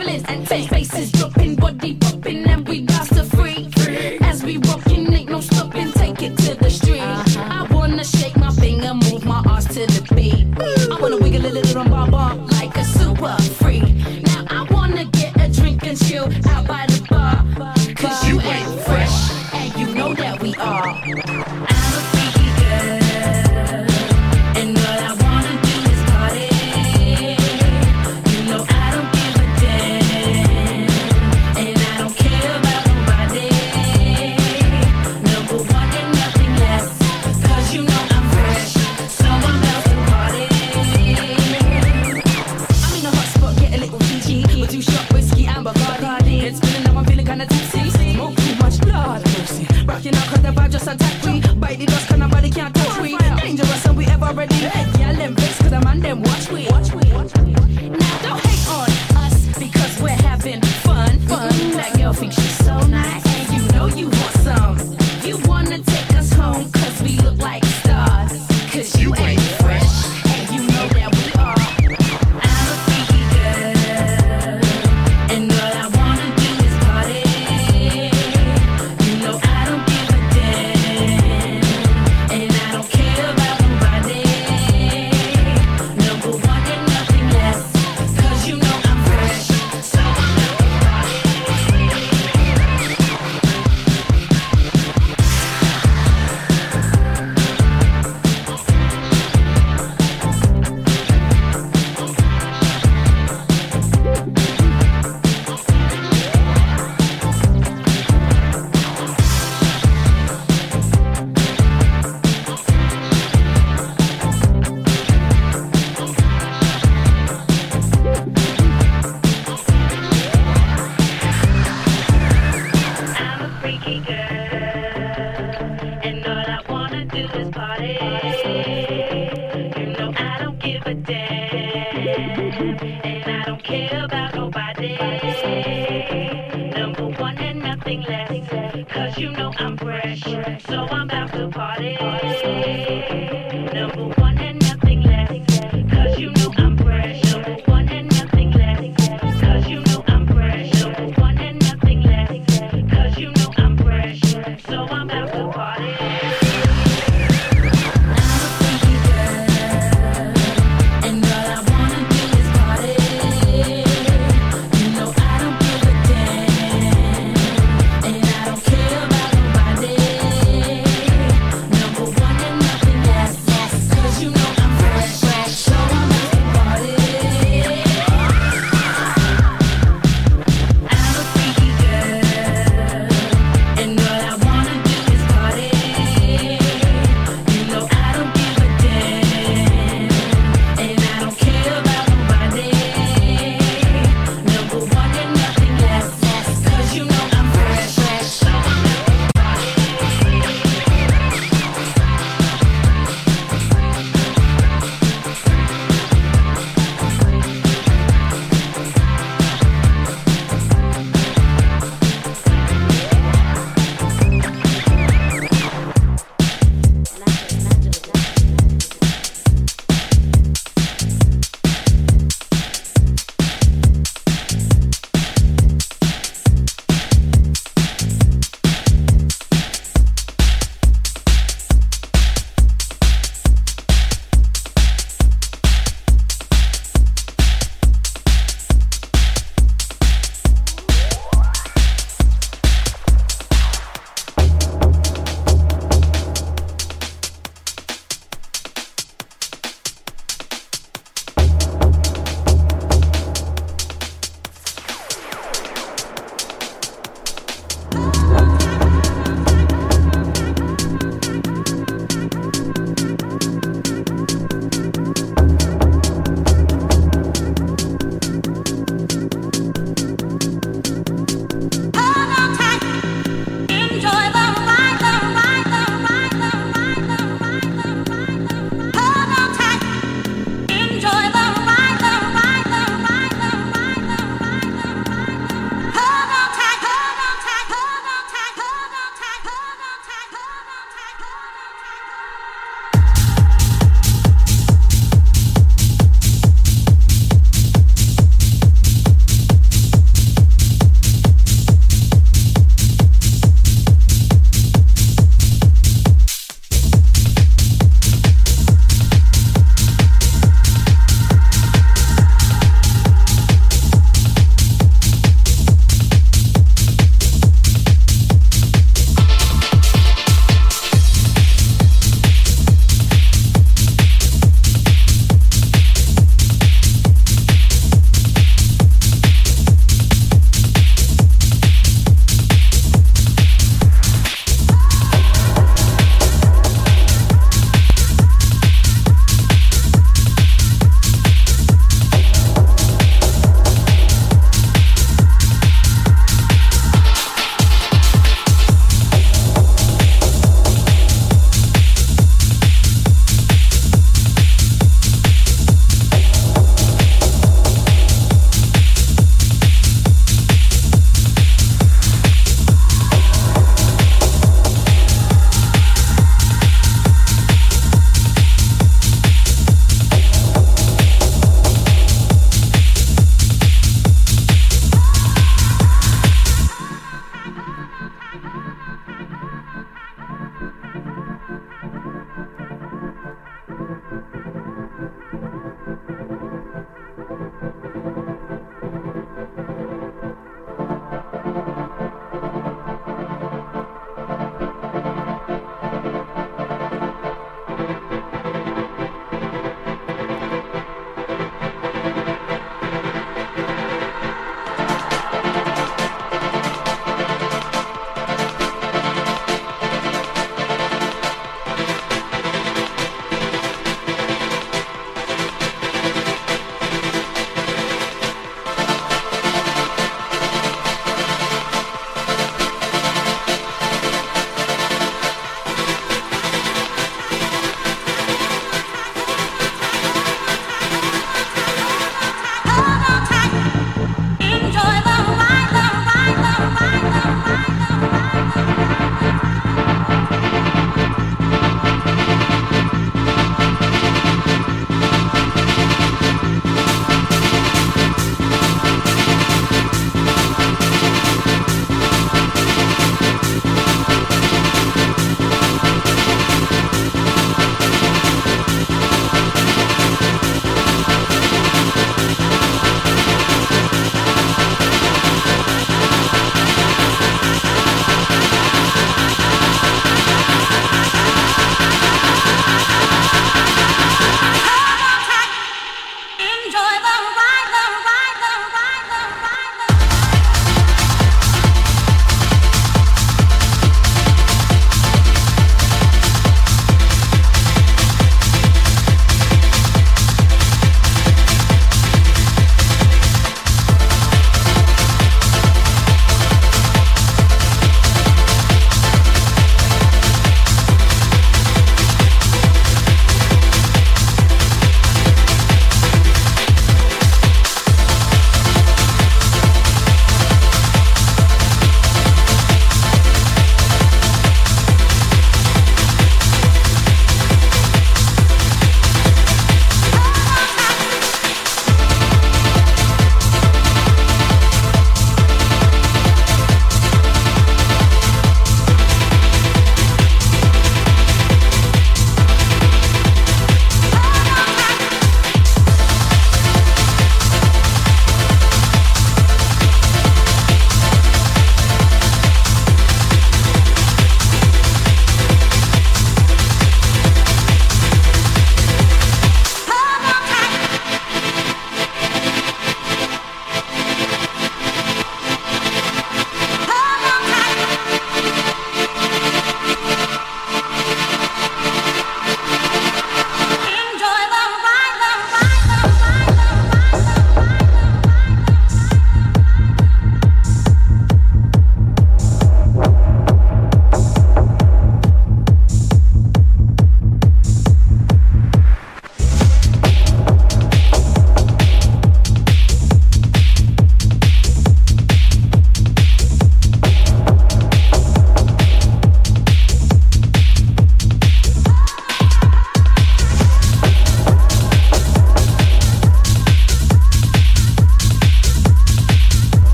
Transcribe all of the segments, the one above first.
and face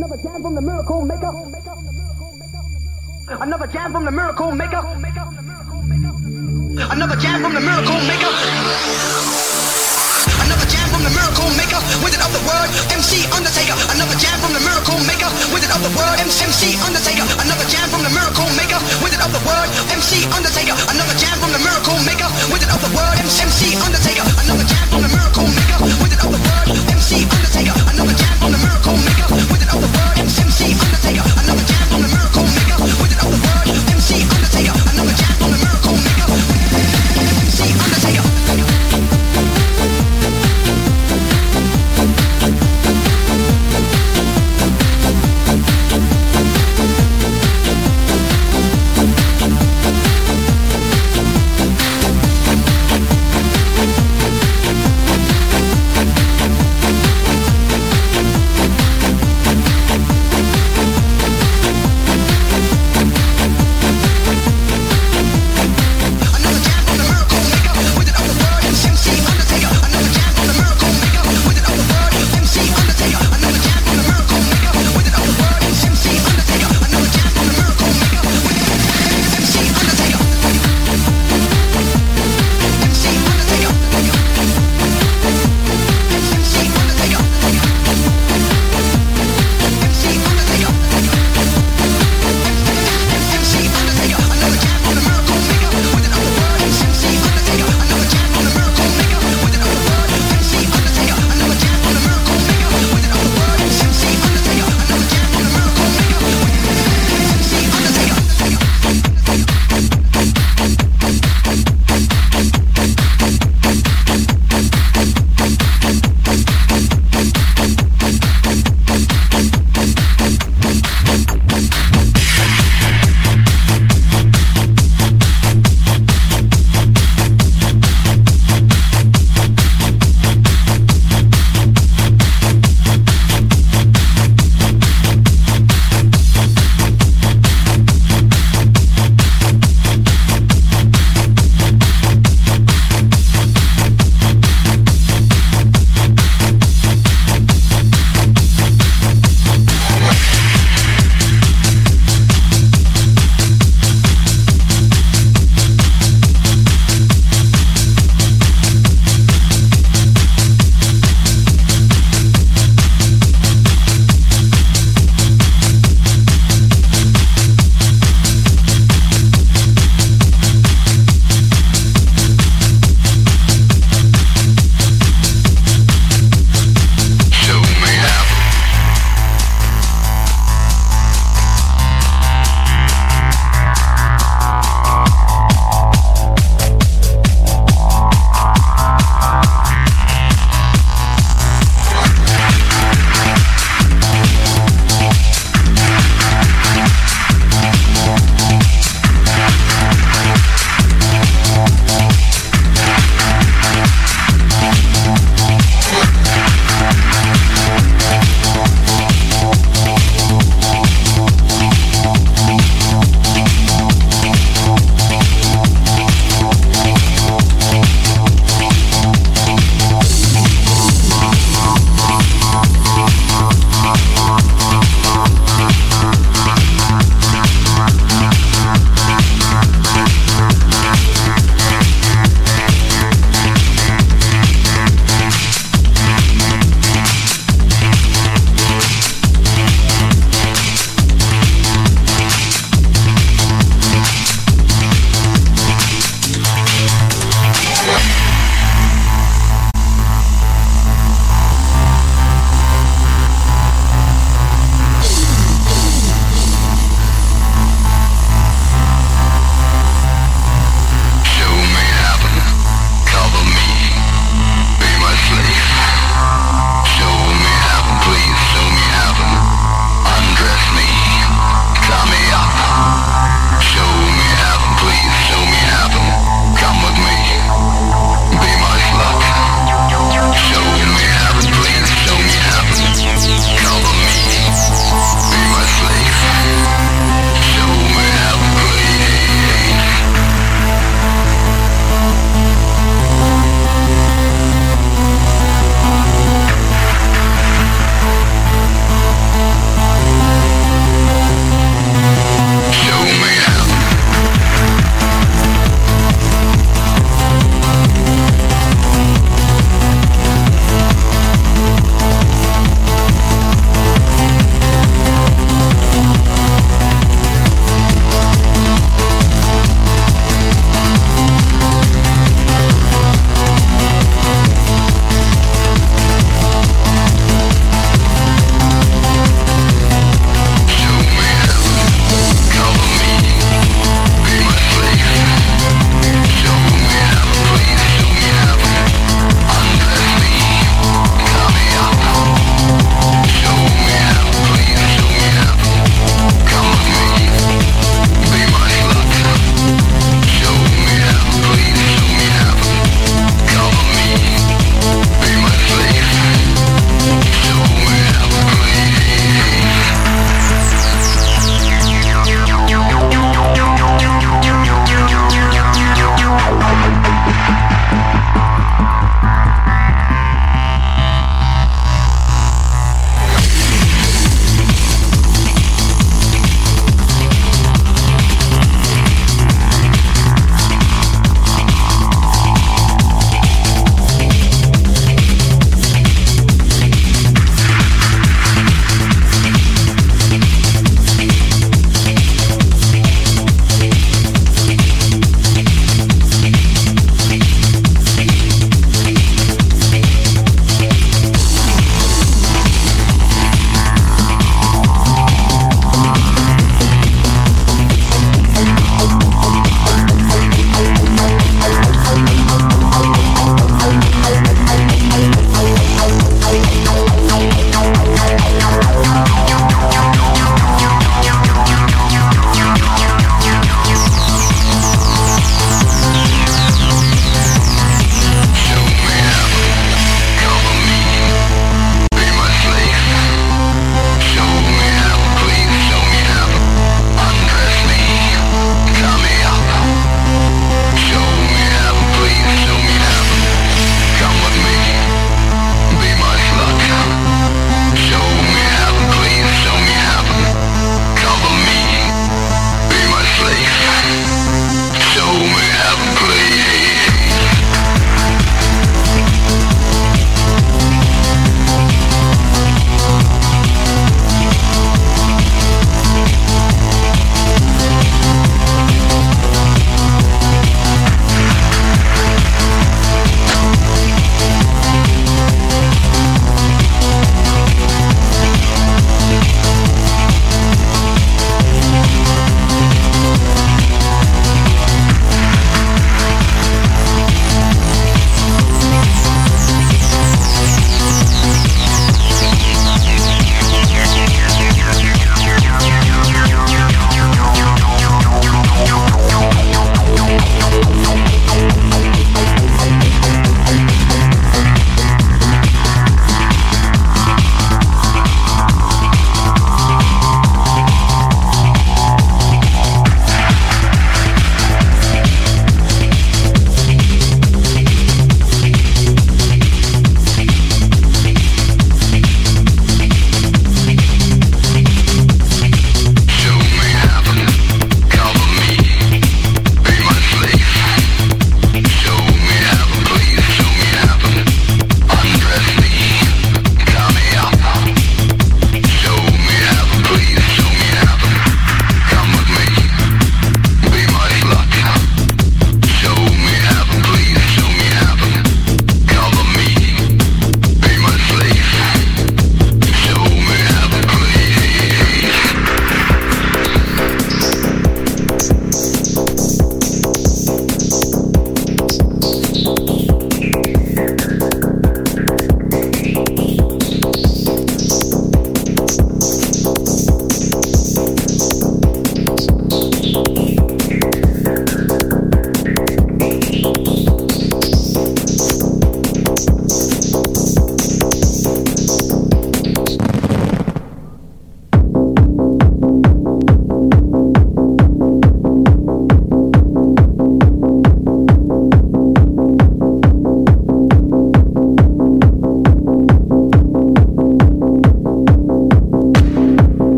Another jam from the miracle maker. Another jam from the miracle maker. Another jam from the miracle maker. From the miracle maker. Wizard of the word, MC Undertaker. Another jam from the miracle maker. Wizard of the word, MC Undertaker. Another jam from the miracle maker. Wizard of the word, MC Undertaker. Another jam from the miracle maker. Wizard of the word, MC Undertaker. Another jam from the miracle maker. Wizard of the word, MC Undertaker. Another jam from the miracle maker. Wizard of the word, MC Undertaker. Another jam from the miracle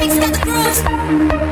It's the groove.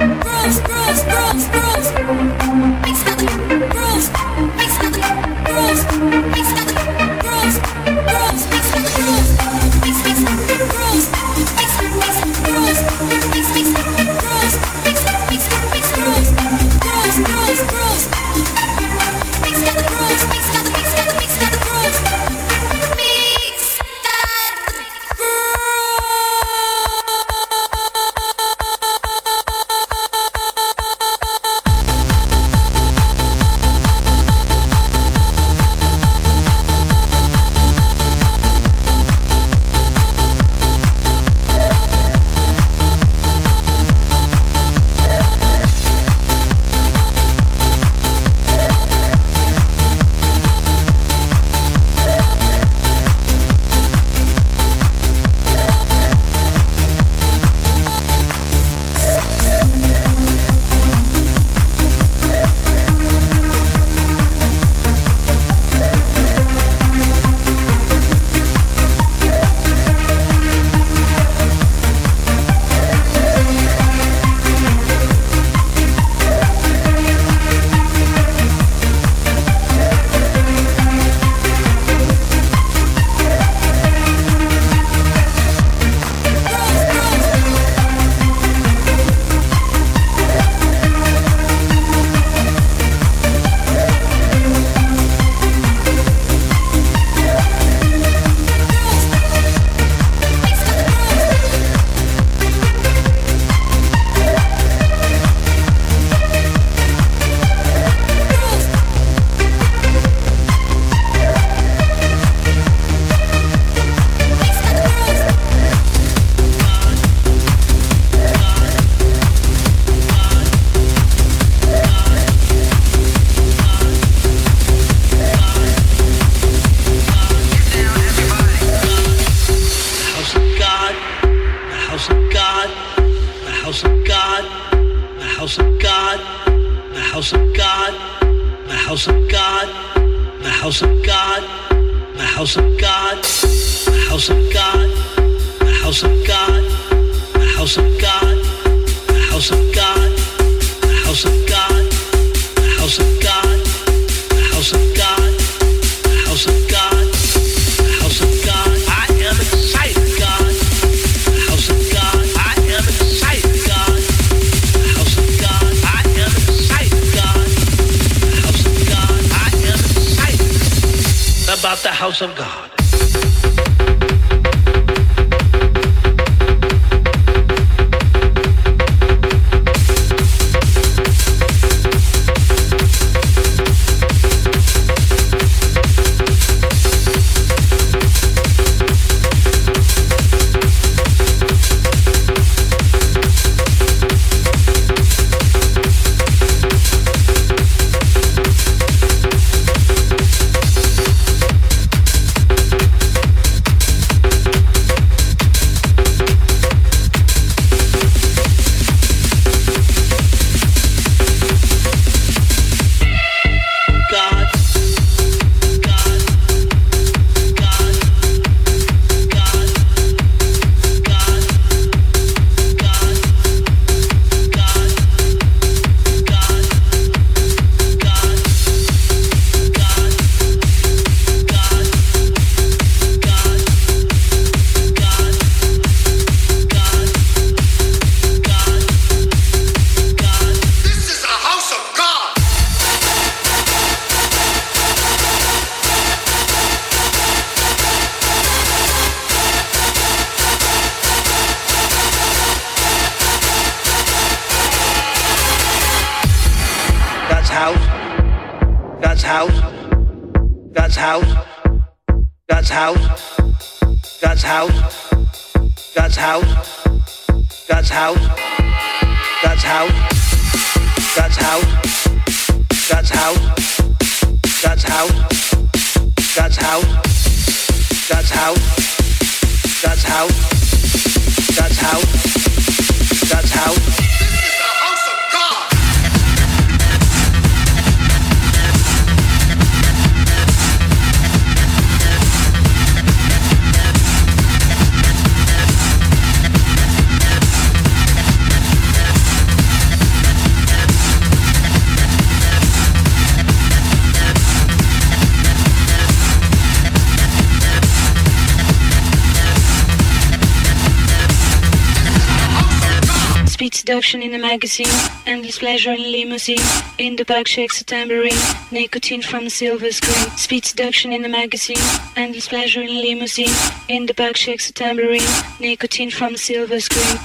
pleasure in limousine. In the bag shakes a tambourine. Nicotine from silver screen. Speed seduction in the magazine. And pleasure in limousine. In the bag shakes a tambourine. Nicotine from silver screen.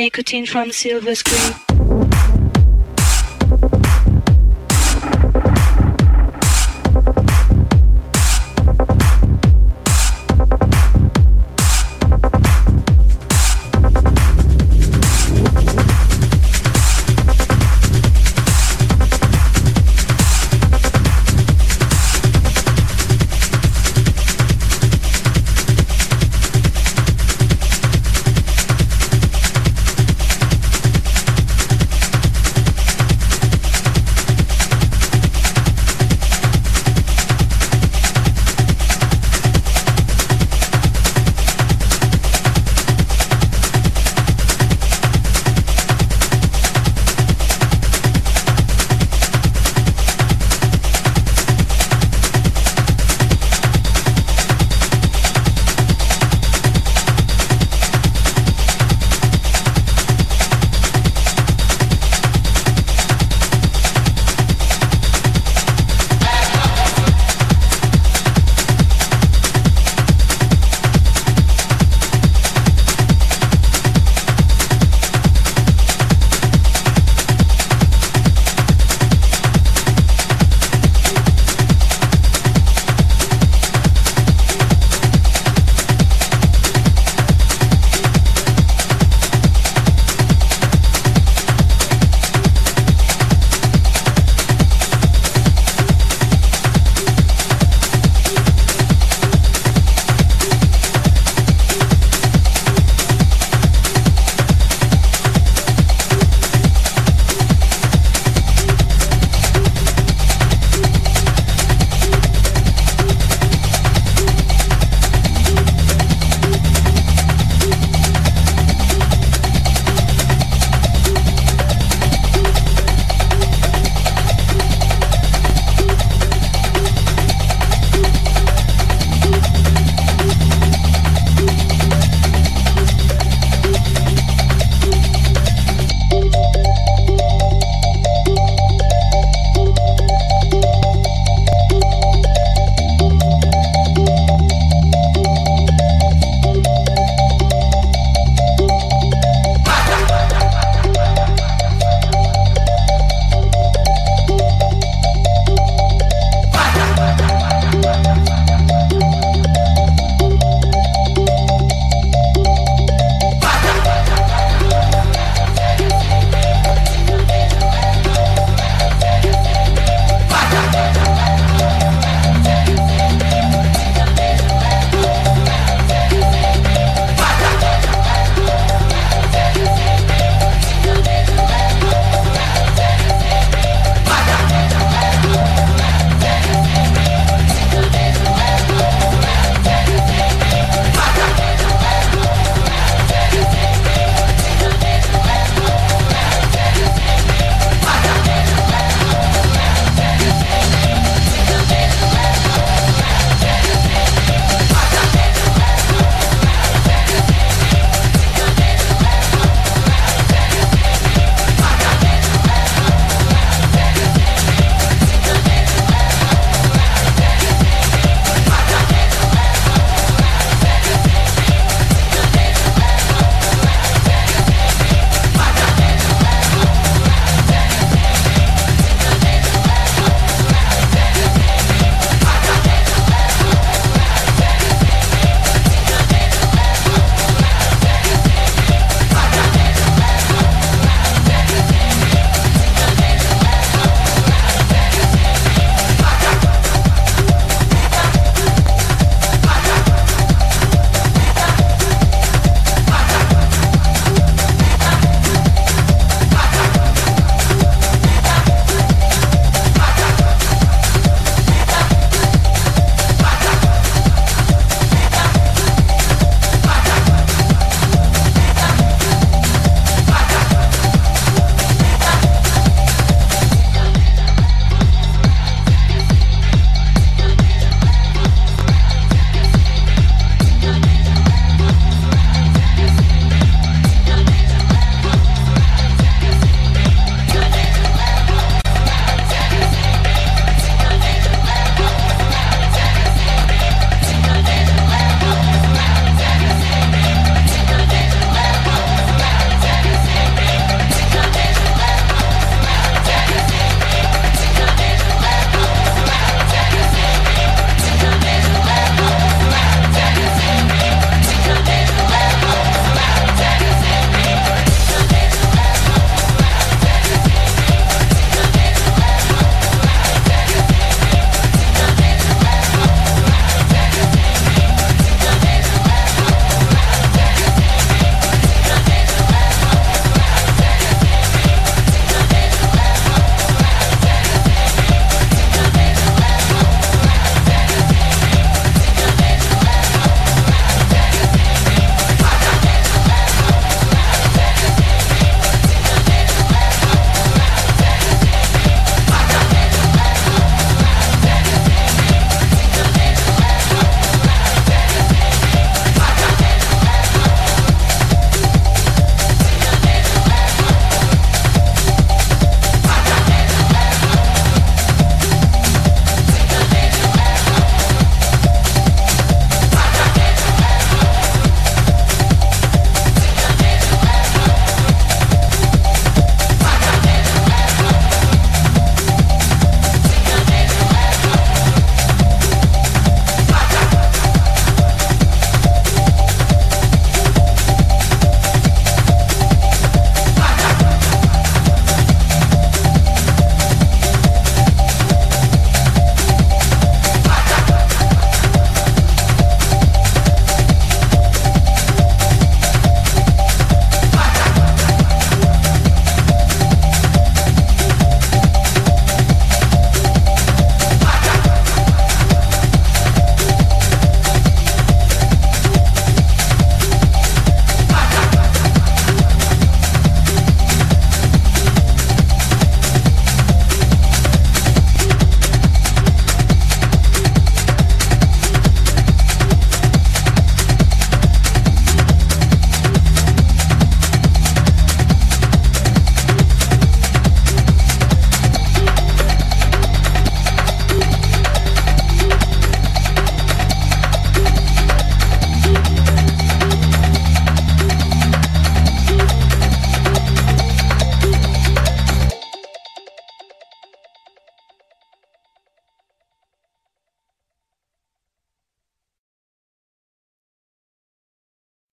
nicotine from silver screen.